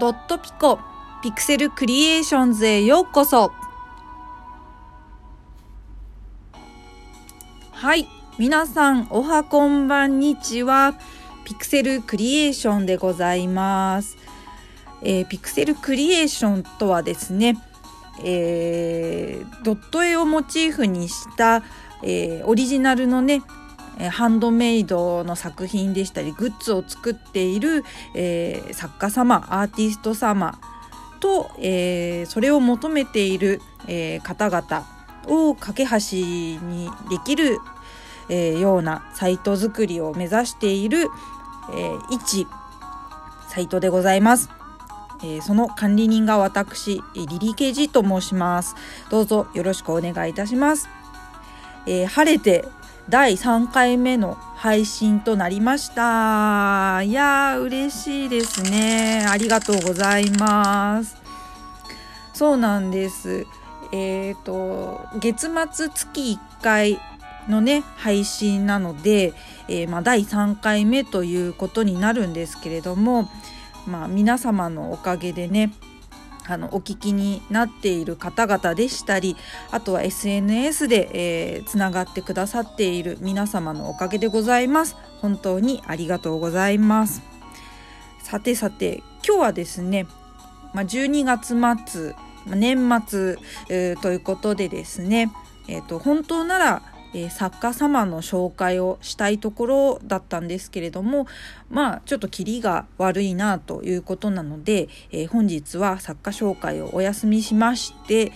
ドットピコピクセルクリエーションズへようこそ。はい皆さんおはこんばんにちは。ピクセルクリエーションでございます、えー、ピクセルクリエーションとはですね、えー、ドット絵をモチーフにした、えー、オリジナルのねえハンドメイドの作品でしたりグッズを作っている、えー、作家様アーティスト様と、えー、それを求めている、えー、方々を架け橋にできる、えようなサイト作りを目指している、え一サイトでございます。えその管理人が私、リリケージと申します。どうぞよろしくお願いいたします。え晴れて第3回目の配信となりました。いやー、嬉しいですね。ありがとうございます。そうなんです。えっ、ー、と、月末月1回のね、配信なので、えー、まあ、第3回目ということになるんですけれども、まあ、皆様のおかげでね、あのお聞きになっている方々でしたりあとは SNS で、えー、つながってくださっている皆様のおかげでございます。本当にありがとうございます。さてさて今日はですね、まあ、12月末年末、えー、ということでですね、えーと本当ならえー、作家様の紹介をしたいところだったんですけれどもまあちょっとキリが悪いなということなので、えー、本日は作家紹介をお休みしまして、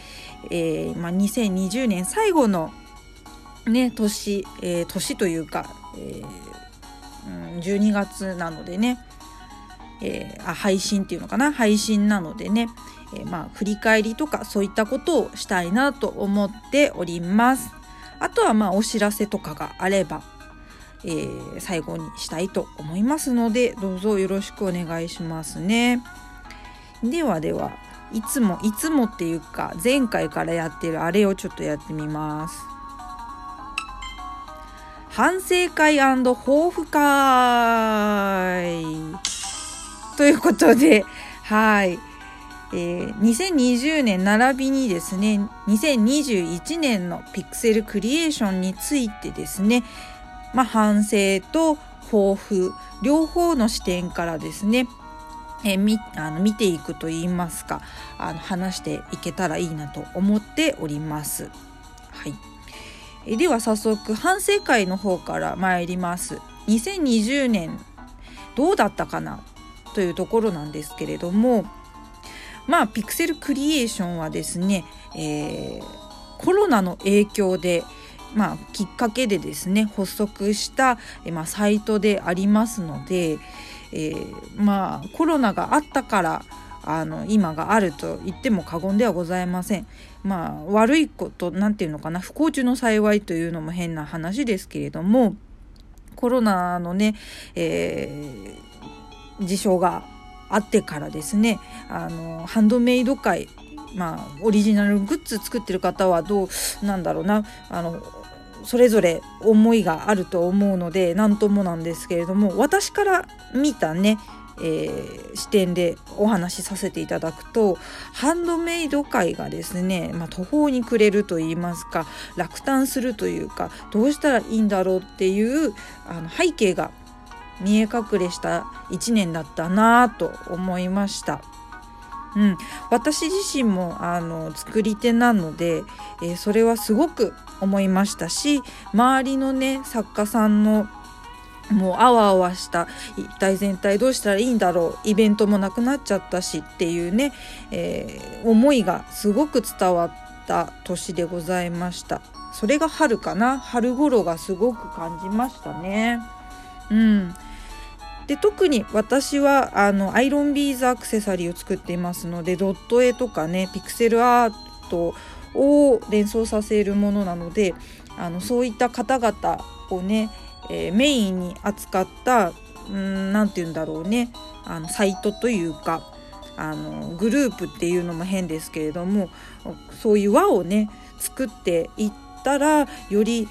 え、まあ、2020年最後のね年、え年というか、えうん、12月なのでねえー、あ配信っていうのかな配信なのでね、えー、まあ振り返りとかそういったことをしたいなと思っております。あとはまあお知らせとかがあれば、えー、最後にしたいと思いますのでどうぞよろしくお願いしますね。ではではいつもいつもっていうか前回からやってるあれをちょっとやってみます。反省会抱負会ということではいえー、2020年並びにですね2021年のピクセルクリエーションについてですね、まあ、反省と抱負両方の視点からですね、えー、みあの見ていくといいますかあの話していけたらいいなと思っております。はいえー、では早速反省会の方から参ります。2020年どうだったかなというところなんですけれどもまあピクセルクリエーションはですね、えー、コロナの影響でまあ、きっかけでですね発足した、えまあ、サイトでありますので、えー、まあコロナがあったからあの今があると言っても過言ではございません。まあ悪いこと何て言うのかな不幸中の幸いというのも変な話ですけれどもコロナのね、えー、事象があってからですねあのハンドメイド界まあオリジナルグッズ作ってる方はどうなんだろうなあのそれぞれ思いがあると思うので何ともなんですけれども私から見たねえー、視点でお話しさせていただくとハンドメイド界がですね、まあ、途方に暮れると言いますか落胆するというかどうしたらいいんだろうっていうあの背景が見え隠れした1年だったなと思いました。うん、私自身もあの作り手なので、えー、それはすごく思いましたし周りのね作家さんのもうあわあわした一体全体どうしたらいいんだろうイベントもなくなっちゃったしっていうね、えー、思いがすごく伝わった年でございました。それが春かな？春頃がすごく感じましたね。うん。で特に私はあのアイロンビーズアクセサリーを作っていますのでドット絵とかねピクセルアートを連想させるものなのであのそういった方々をね、えー、メインに扱った何て言うんだろうねあのサイトというかあのグループっていうのも変ですけれどもそういう輪をね作っていったらより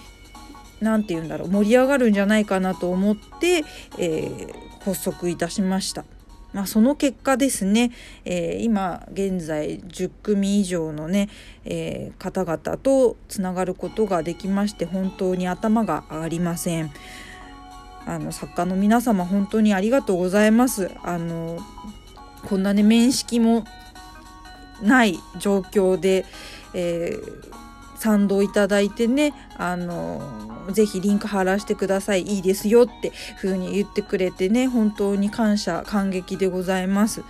何て言うんだろう盛り上がるんじゃないかなと思って、えー、発足いたしました。まあ、その結果ですね、えー、今現在10組以上のね、えー、方々とつながることができまして本当に頭が上がりません。あの作家の皆様本当にありがとうございます。あのこんなね面識もない状況で、えー、賛同いただいてねあのぜひリンク貼らせてくださいいいですよって風に言ってくれてね本当に感謝感激でございます。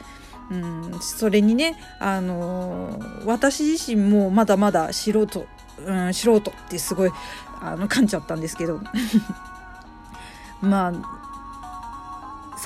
うん、それにね、あの私自身もまだまだ素人、うん、素人ってすごいあの噛んじゃったんですけど まあ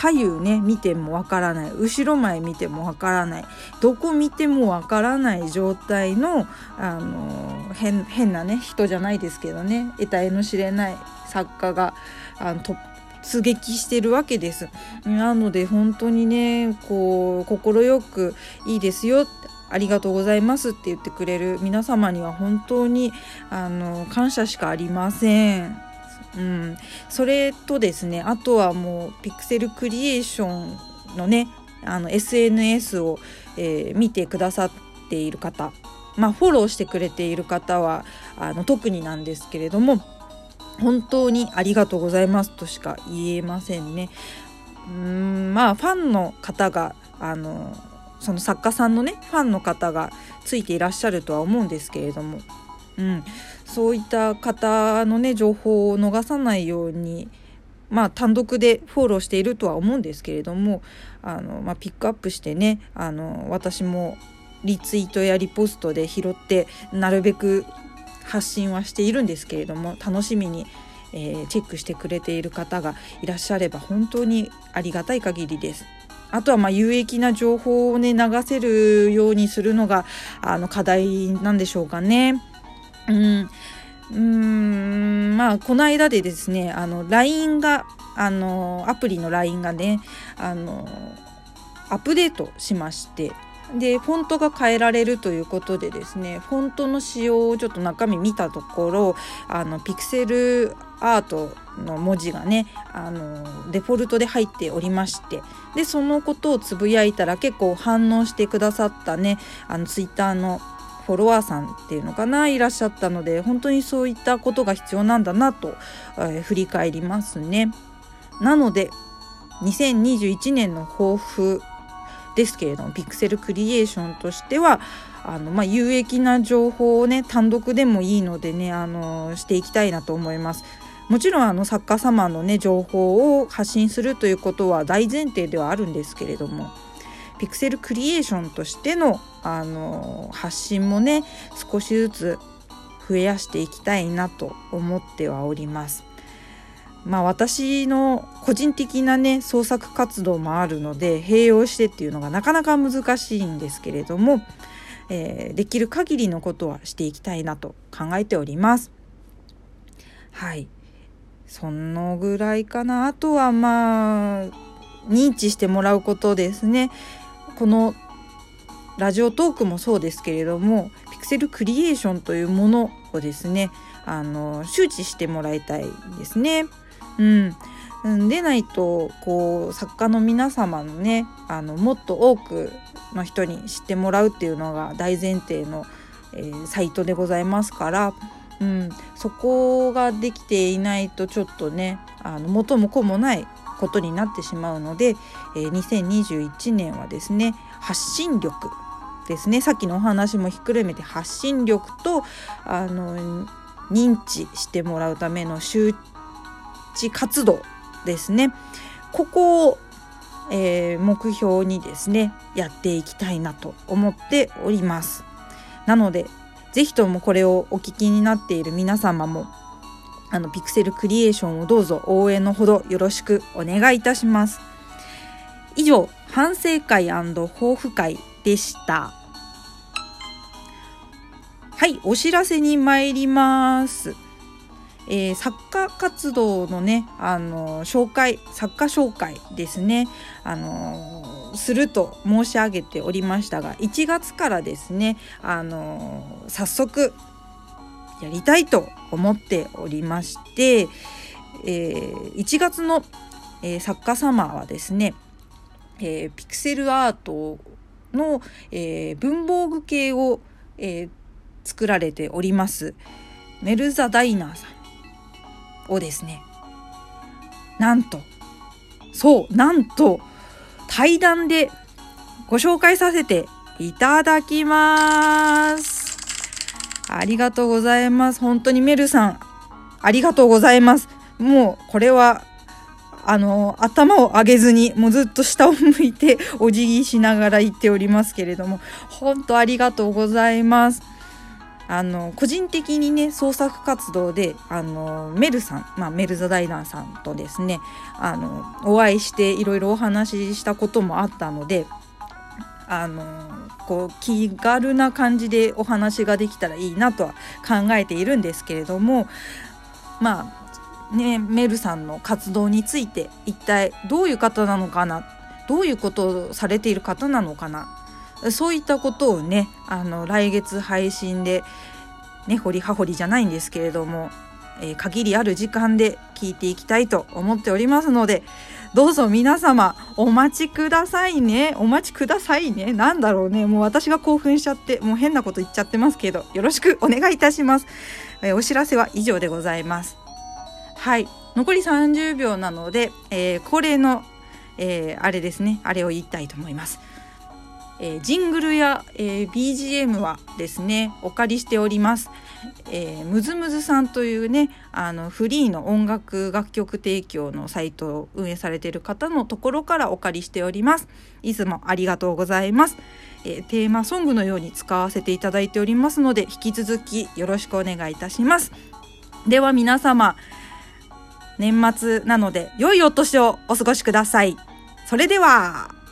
左右ね見てもわからない後ろ前見てもわからないどこ見てもわからない状態のあの変変なね人じゃないですけどね得体の知れない作家があの突撃してるわけです。なので本当にねこう快くいいですよありがとうございますって言ってくれる皆様には本当にあの感謝しかありません。うん、それとですねあとはもうピクセルクリエーションのねあの SNS を、えー、見てくださっている方。まあフォローしてくれている方はあの特になんですけれども本当にありがとうございますとしか言えませんね。うんまあファンの方があのその作家さんのねファンの方がついていらっしゃるとは思うんですけれども、うん、そういった方のね情報を逃さないようにまあ単独でフォローしているとは思うんですけれどもあの、まあ、ピックアップしてねあの私もリツイートやリポストで拾ってなるべく発信はしているんですけれども楽しみに、えー、チェックしてくれている方がいらっしゃれば本当にありがたい限りです。あとはま有益な情報をね流せるようにするのがあの課題なんでしょうかね。うん。うん。まあこの間でですねあの LINE があのアプリの LINE がねあのアップデートしましてでフォントが変えられるということでですねフォントの仕様をちょっと中身見たところあのピクセルアートの文字がねあのデフォルトで入っておりましてでそのことをつぶやいたら結構反応してくださったねあのツイッターのフォロワーさんっていうのかないらっしゃったので本当にそういったことが必要なんだなと、えー、振り返りますね。なので2021年の抱負ですけれどもピクセルクリエーションとしてはあの、まあ、有益な情報をね単独でもいいのでねあのしていきたいなと思います。もちろんあの作家様のね情報を発信するということは大前提ではあるんですけれどもピクセルクリエーションとしてのあの発信もね少しずつ増やしていきたいなと思ってはおります。まあ私の個人的なね創作活動もあるので併用してっていうのがなかなか難しいんですけれども、えー、できる限りのことはしていきたいなと考えております。はいそのぐらいかなあとはまあ認知してもらうことですねこのラジオトークもそうですけれどもピクセルクリエーションというものをですねあの周知してもらいたいですね。うん、でないとこう作家の皆様のねあのもっと多くの人に知ってもらうっていうのが大前提の、えー、サイトでございますから、うん、そこができていないとちょっとねあの元も子もないことになってしまうので、えー、2021年はですね発信力ですね。さっきのお話もひっくるめて発信力とあの認知してもらうための周知活動ですね。ここを、えー、目標にですねやっていきたいなと思っております。なので是非ともこれをお聞きになっている皆様もあのピクセルクリエーションをどうぞ応援のほどよろしくお願いいたします。以上、反省会抱負会でした。はい、お知らせに参ります。えー、作家活動のね、あの紹介、作家紹介ですね、あのすると申し上げておりましたが、1月からですね、あの早速やりたいと思っておりまして、えー、1月の、えー、作家様はですね、えー、ピクセルアートの、え、文房具系を、え、作られております。メルザ・ダイナーさんをですねなんとそうなんと対談でご紹介させていただきます。ありがとうございます本当にメルさんありがとうございますもうこれはあの頭を上げずにもうずっと下を向いてお辞儀しながら言っておりますけれども本当ありがとうございます。あの個人的にね創作活動であのメルさん、まあ、メルザ・ダイナーさんとですねあのお会いしていろいろお話ししたこともあったのであのこう気軽な感じでお話ができたらいいなとは考えているんですけれどもまあね、メルさんの活動について一体どういう方なのかなどういうことをされている方なのかなそういったことをねあの来月配信でね掘り葉掘りじゃないんですけれども、えー、限りある時間で聞いていきたいと思っておりますのでどうぞ皆様お待ちくださいね。お待ちくださいね。なんだろうね。もう私が興奮しちゃってもう変なこと言っちゃってますけどよろしくお願いいたします、え、お知らせは以上でございます。はい。残り30秒なので、えー、恒例の、えー、あれですね。あれを言いたいと思います。えー、ジングルや、えー、BGM はですねお借りしております。えー、ムズムズさんというねあのフリーの音楽楽曲提供のサイトを運営されている方のところからお借りしております。いつもありがとうございます。えー、テーマソングのように使わせていただいておりますので引き続きよろしくお願いいたします。では皆様年末なので良いお年をお過ごしください。それでは。